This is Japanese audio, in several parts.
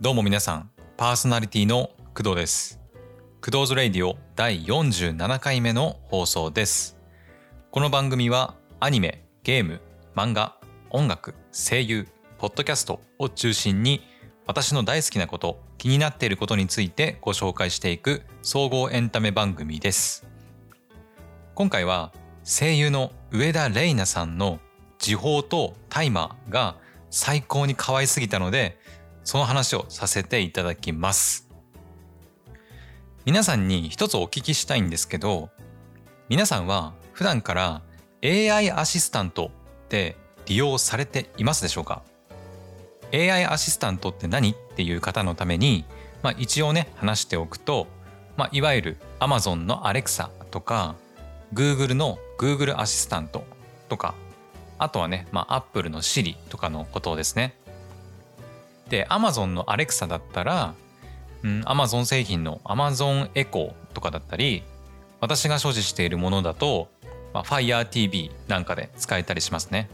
どうも皆さん、パーソナリティの工藤です。クドーズレイディオ第47回目の放送です。この番組はアニメ、ゲーム、漫画、音楽、声優、ポッドキャストを中心に私の大好きなこと、気になっていることについてご紹介していく総合エンタメ番組です。今回は声優の上田麗奈さんの時報とタイマーが最高に可愛すぎたのでその話をさせていただきます皆さんに一つお聞きしたいんですけど皆さんは普段から AI アシスタントって利用されていますでしょうか？AI アシスタントって何っていう方のために、まあ、一応ね話しておくと、まあ、いわゆる Amazon の Alexa とか Google の Google アシスタントとかあとはね、まあ、Apple の Siri とかのことですね。で Amazon の Alexa だったら、うん、Amazon 製品の Amazon Echo とかだったり私が所持しているものだと、まあ、Fire TV なんかで使えたりしますね。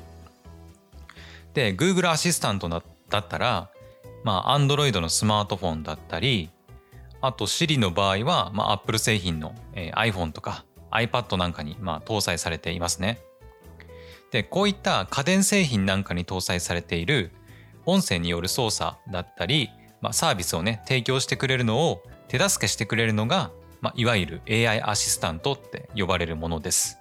で Google アシスタントだったら、まあ、Android のスマートフォンだったりあと Siri の場合は、まあ、Apple 製品の、えー iPhone とか iPad なんかに、まあ、搭載されていますね。でこういった家電製品なんかに搭載されている音声による操作だったり、まあ、サービスをね提供してくれるのを手助けしてくれるのが、まあ、いわゆる AI アシスタントって呼ばれるものです。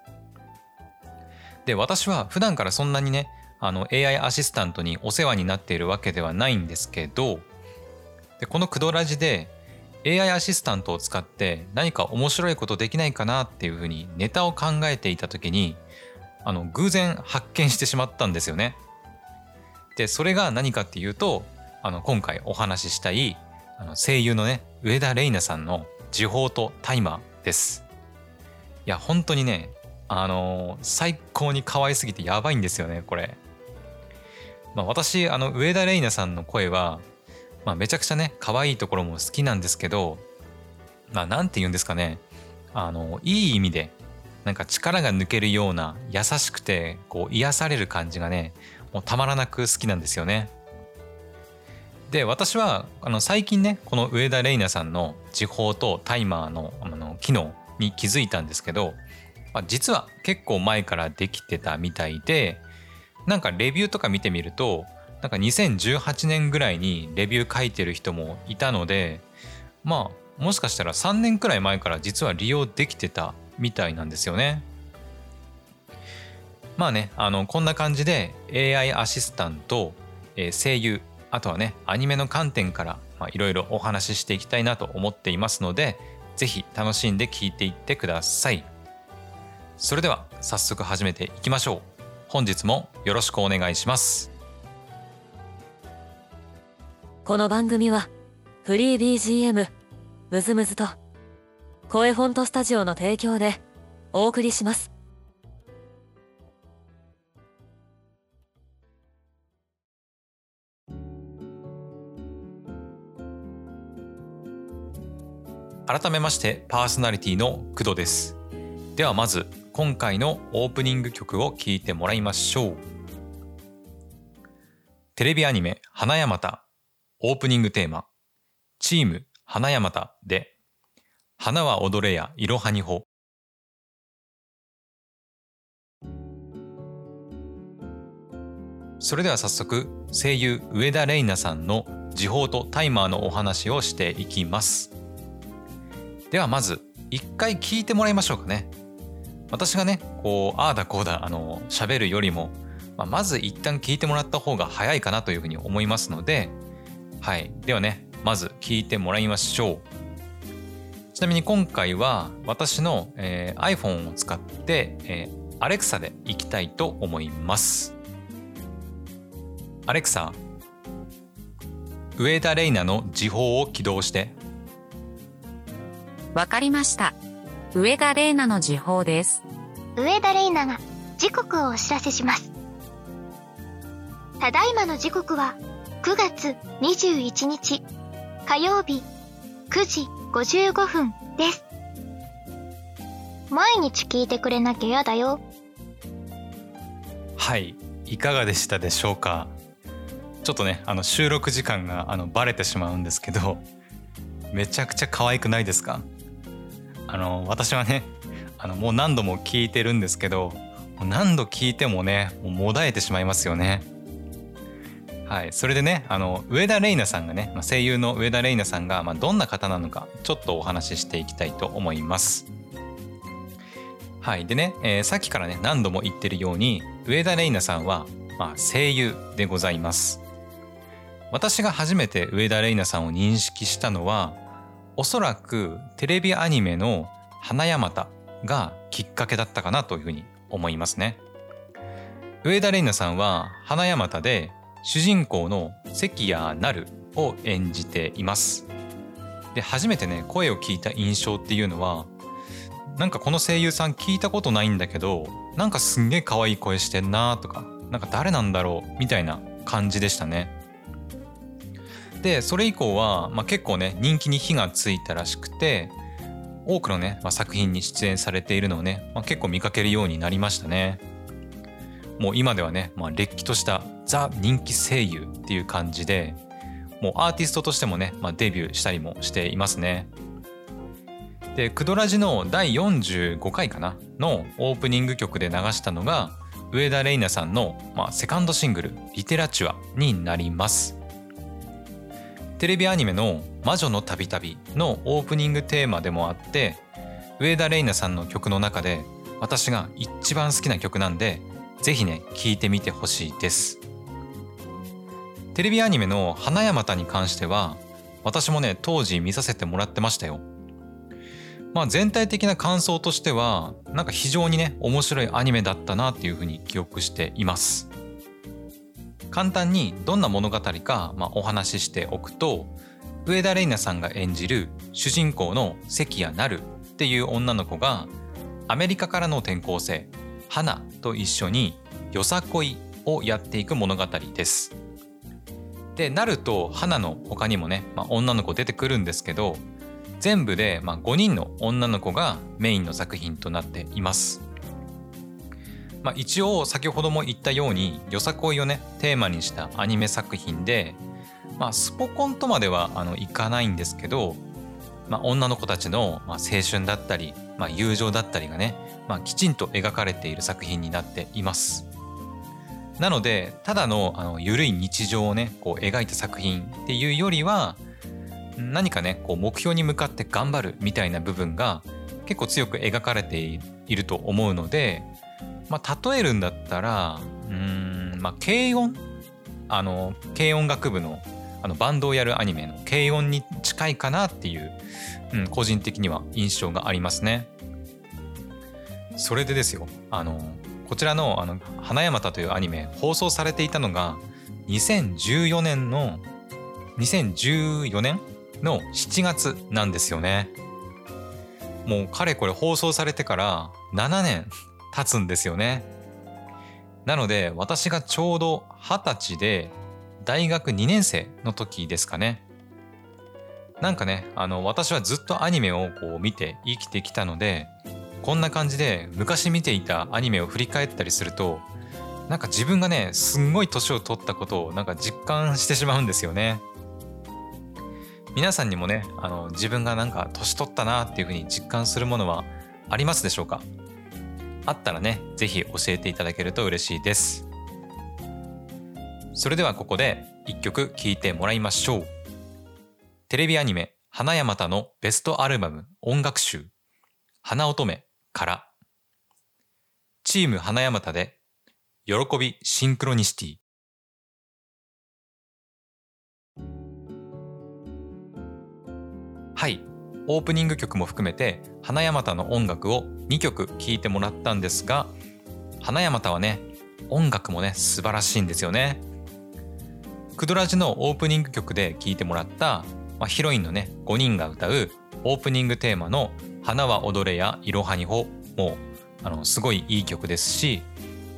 で私は普段からそんなにねあの AI アシスタントにお世話になっているわけではないんですけどでこのクドラジで AI アシスタントを使って何か面白いことできないかなっていうふうにネタを考えていた時にあの偶然発見してしまったんですよね。でそれが何かっていうとあの今回お話ししたいあの声優のね上田玲奈さんの時報とタイマーです。いや本当にねあの最高に可愛すぎてやばいんですよねこれ。まあ、私あの上田玲奈さんの声は、まあ、めちゃくちゃね可愛いところも好きなんですけどまあなんて言うんですかねあのいい意味でなんか力が抜けるような優しくてこう癒される感じがねもうたまらなく好きなんですよね。で私はあの最近ねこの上田玲奈さんの時報とタイマーのあの機能に気づいたんですけど、まあ、実は結構前からできてたみたいでなんかレビューとか見てみるとなんか2018年ぐらいにレビュー書いてる人もいたのでまあもしかしたら3年くらい前から実は利用できてたみたいなんですよね。まあねあのこんな感じで AI アシスタント、えー声優あとはねアニメの観点からいろいろお話ししていきたいなと思っていますので是非楽しんで聞いていってください。それでは早速始めていきましょう。本日もよろしくお願いします。この番組はフリー BGM ムズムズと声フォントスタジオの提供でお送りします改めましてパーソナリティの工藤です。ではまず今回のオープニング曲を聴いてもらいましょう。テレビアニメ「花山田」オープニングテーマ「チーム花山田」で「花は踊れやいろはにほ」それでは早速声優上田玲奈さんの時報とタイマーのお話をしていきます。ではまず一回聞いてもらいましょうかね。私がねこうああだこうだあの喋るよりも、まあ、まず一旦聞いてもらった方が早いかなというふうに思いますのではい。ではねまず聞いてもらいましょう。ちなみに今回は私の、えー iPhone を使って、えー Alexa でいきたいと思います。アレクサ上田玲奈の時報を起動してわかりました。上田玲奈の時報です。上田玲奈が時刻をお知らせします。ただいまの時刻は9月21日火曜日9時55分です。毎日聞いてくれなきゃやだよ。はいいかがでしたでしょうか？ちょっとねあの収録時間があのバレてしまうんですけどめちゃくちゃ可愛くないですか？あの私はねあのもう何度も聞いてるんですけど何度聞いてもねもうもだえてしまいますよねはい、それでねあの上田玲奈さんがね、まあ、声優の上田玲奈さんが、まあ、どんな方なのかちょっとお話ししていきたいと思います。はいでね、えー、さっきからね何度も言ってるように上田玲奈さんは、まあ、声優でございます。私が初めて上田玲奈さんを認識したのはおそらくテレビアニメの「花山田」がきっかけだったかなというふうに思いますね。上田玲奈さんは花山田で主人公の関谷なるを演じていますで初めてね声を聞いた印象っていうのはなんかこの声優さん聞いたことないんだけどなんかすんげえ可愛い声してんなとかなんか誰なんだろうみたいな感じでしたねでそれ以降は、まあ、結構ね人気に火がついたらしくて多くのね、まあ、作品に出演されているのをね、まあ、結構見かけるようになりましたねもう今ではね、まあ、れっきとしたザ人気声優っていう感じでもうアーティストとしてもね、まあ、デビューしたりもしていますね。でクドラジの第45回かなのオープニング曲で流したのが上田玲奈さんの、まあ、セカンドシングル「リテラチュア」になります。テレビアニメの「魔女のたびたび」のオープニングテーマでもあって上田玲奈さんの曲の中で私が一番好きな曲なんでぜひね聴いてみてほしいです。テレビアニメの「花山田」に関しては私もね当時見させてもらってましたよ。まあ全体的な感想としてはなんか非常にね面白いアニメだったなっていうふうに記憶しています。簡単にどんな物語か、まあ、お話ししておくと上田玲奈さんが演じる主人公の関谷なるっていう女の子がアメリカからの転校生花と一緒によさこいをやっていく物語です。でなると花の他にもね、まあ、女の子出てくるんですけど全部で、ま、5人の女の子がメインの作品となっています。まあ、一応先ほども言ったようによさこいをねテーマにしたアニメ作品で、まあ、スポコンとまではあのいかないんですけど、まあ、女の子たちの、青春だったり、まあ、友情だったりがね、まあ、きちんと描かれている作品になっています。なのでただのあの緩い日常をねこう描いた作品っていうよりは何かねこう目標に向かって頑張るみたいな部分が結構強く描かれていると思うので、まあ、例えるんだったらうんまあ軽音？あの軽音楽部のあのバンドをやるアニメの軽音に近いかなっていう、うん、個人的には印象がありますね。それでですよあのこちらのあの花山田というアニメ放送されていたのが2014年の2014年の7月なんですよね。もうかれこれ放送されてから7年経つんですよね。なので私がちょうど二十歳で大学2年生の時ですかね。なんかねあの私はずっとアニメをこう見て生きてきたのでこんな感じで昔見ていたアニメを振り返ったりするとなんか自分がねすんごい年を取ったことをなんか実感してしまうんですよね。皆さんにもねあの自分がなんか年取ったなっていうふうに実感するものはありますでしょうか？あったらね是非教えていただけると嬉しいです。それではここで一曲聴いてもらいましょう。テレビアニメ花山田のベストアルバム音楽集花乙女からチーム花山田で喜びシンクロニシティはいオープニング曲も含めて花山田の音楽を2曲聴いてもらったんですが花山田はね音楽もね素晴らしいんですよね。クドラジのオープニング曲で聴いてもらった、まあ、ヒロインのね5人が歌うオープニングテーマの「花は踊れやいろはにほ」もあのすごいいい曲ですし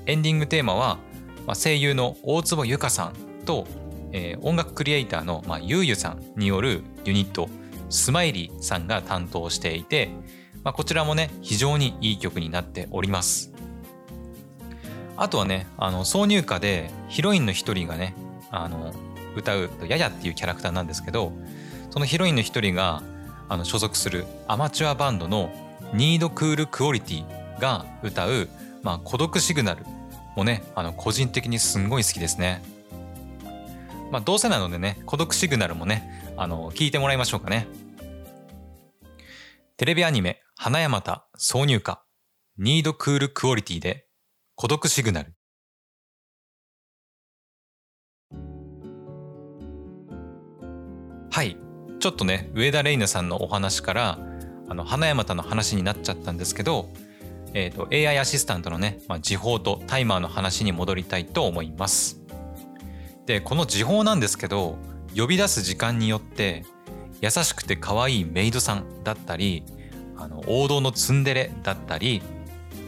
エンディングテーマは、まあ、声優の大坪由香さんと、えー、音楽クリエイターの、まあ、ゆうゆさんによるユニットスマイリーさんが担当していて、まあ、こちらもね非常にいい曲になっておりますあとはねあの挿入歌でヒロインの一人がねあの歌うややっていうキャラクターなんですけどそのヒロインの一人があの所属するアマチュアバンドのニードクールクオリティが歌う、まあ、孤独シグナルもねあの個人的にすんごい好きですね。まあ、どうせなのでね孤独シグナルもねあの聞いてもらいましょうかね。テレビアニメ「花山田挿入歌ニードクールクオリティ」で孤独シグナル。はいちょっとね上田玲奈さんのお話からあの花山田の話になっちゃったんですけど、えーと、AI アシスタントのね、まあ、時報とタイマーの話に戻りたいと思います。でこの時報なんですけど呼び出す時間によって優しくて可愛いメイドさんだったりあの王道のツンデレだったり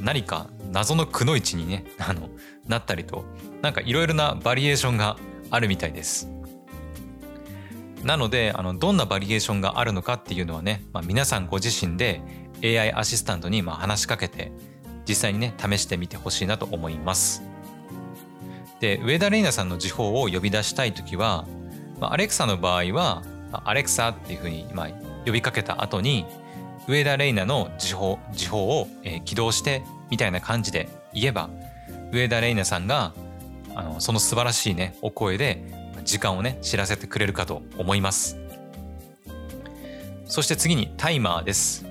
何か謎のくのいちにね あのなったりとなんかいろいろなバリエーションがあるみたいです。なのであのどんなバリエーションがあるのかっていうのはね、まあ、皆さんご自身で AI アシスタントにま話しかけて実際にね試してみてほしいなと思います。で上田玲奈さんの時報を呼び出したい時は、まあ、アレクサの場合は「アレクサ」っていうふうに、まあ、呼びかけた後に上田玲奈の時報時報を、えー、起動してみたいな感じで言えば上田玲奈さんがあのその素晴らしいねお声で時間をね知らせてくれるかと思います。そして次にタイマーです。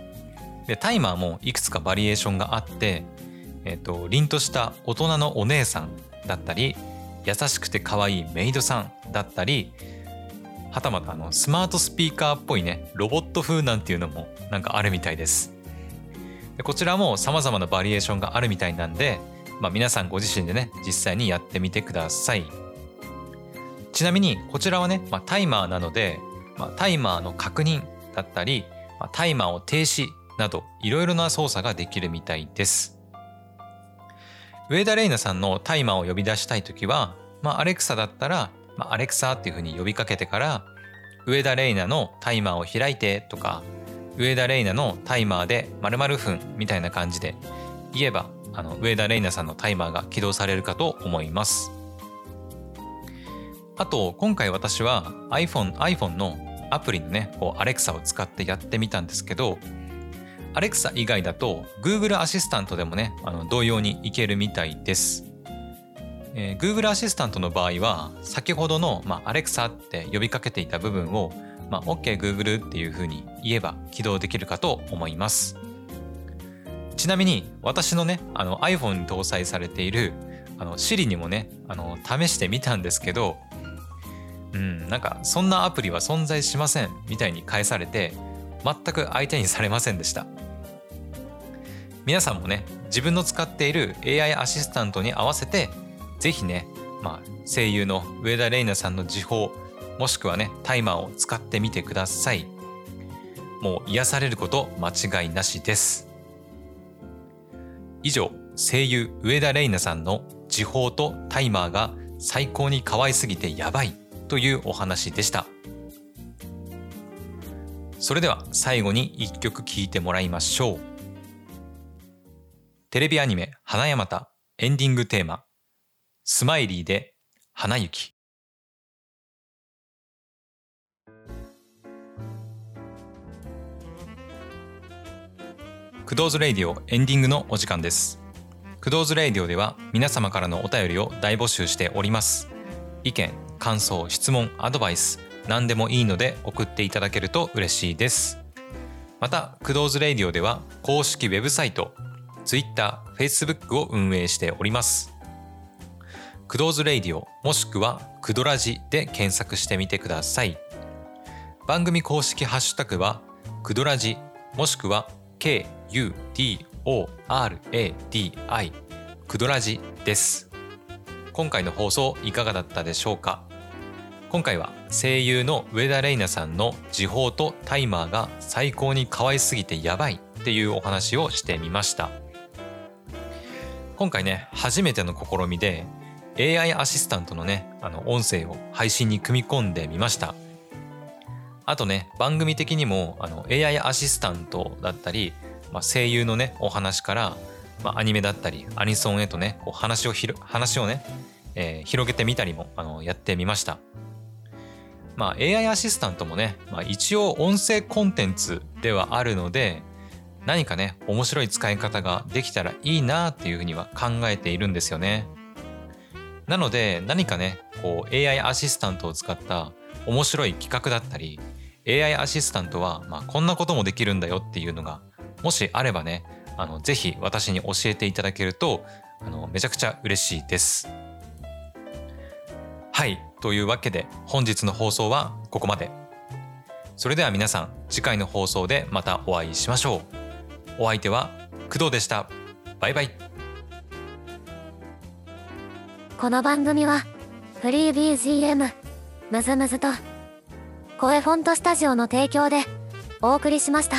でタイマーもいくつかバリエーションがあってえっ、ー、と凛とした大人のお姉さんだったり優しくて可愛いメイドさんだったりはたまたあのスマートスピーカーっぽいねロボット風なんていうのもなんかあるみたいですでこちらも様々なバリエーションがあるみたいなんで、まあ、皆さんご自身でね実際にやってみてくださいちなみにこちらはね、まあ、タイマーなので、まあ、タイマーの確認だったり、まあ、タイマーを停止などいろいろな操作ができるみたいです。上田玲奈さんのタイマーを呼び出したいときは、まあ、アレクサだったら、まあ、アレクサっていうふうに呼びかけてから上田玲奈のタイマーを開いてとか上田玲奈のタイマーで〇〇分みたいな感じで言えばあの上田玲奈さんのタイマーが起動されるかと思います。あと今回私は iPhone, iPhone のアプリのねこう Alexa を使ってやってみたんですけど Alexa 以外だと Google アシスタントでもねあの同様にいけるみたいです。えー、Google アシスタントの場合は先ほどの、まあ、Alexa って呼びかけていた部分を、まあ、OK Google っていうふうに言えば起動できるかと思います。ちなみに私のねあの iPhone に搭載されているあの Siri にもねあの試してみたんですけどうん、なんかそんなアプリは存在しませんみたいに返されて全く相手にされませんでした皆さんもね自分の使っている AI アシスタントに合わせて是非ね、まあ、声優の上田玲奈さんの時報もしくはねタイマーを使ってみてくださいもう癒されること間違いなしです以上声優上田玲奈さんの時報とタイマーが最高に可愛すぎてやばいというお話でした。それでは最後に一曲聴いてもらいましょう。テレビアニメ花山田エンディングテーマスマイリーで花雪クドーズレイディオエンディングのお時間です。クドーズレイディオでは皆様からのお便りを大募集しております。意見、感想質問アドバイス何でもいいので送っていただけると嬉しいですまたクドーズレイディオでは公式ウェブサイト Twitter、Facebook を運営しておりますクドーズレイディオもしくはクドラジで検索してみてください。番組公式ハッシュタグはクドラジもしくは KUDORADI クドラジです。今回の放送いかがだったでしょうか？今回は声優の上田玲奈さんの時報とタイマーが最高に可愛すぎてやばいっていうお話をしてみました。今回ね初めての試みで AI アシスタントのねあの音声を配信に組み込んでみましたあとね番組的にもあの AI アシスタントだったり、まあ、声優のねお話からまあ、アニメだったりアニソンへとねこう話をひる話をね、えー広げてみたりもあのやってみました。まあ AI アシスタントもね、まあ、一応音声コンテンツではあるので何かね面白い使い方ができたらいいなっていうふうには考えているんですよね。なので何かねこう AI アシスタントを使った面白い企画だったり AI アシスタントはまあこんなこともできるんだよっていうのがもしあればねあのぜひ私に教えていただけるとあのめちゃくちゃ嬉しいです。はいというわけで本日の放送はここまで。それでは皆さん次回の放送でまたお会いしましょう。お相手は工藤でした。バイバイ。この番組はフリー BGM ムズムズと声フォントスタジオの提供でお送りしました。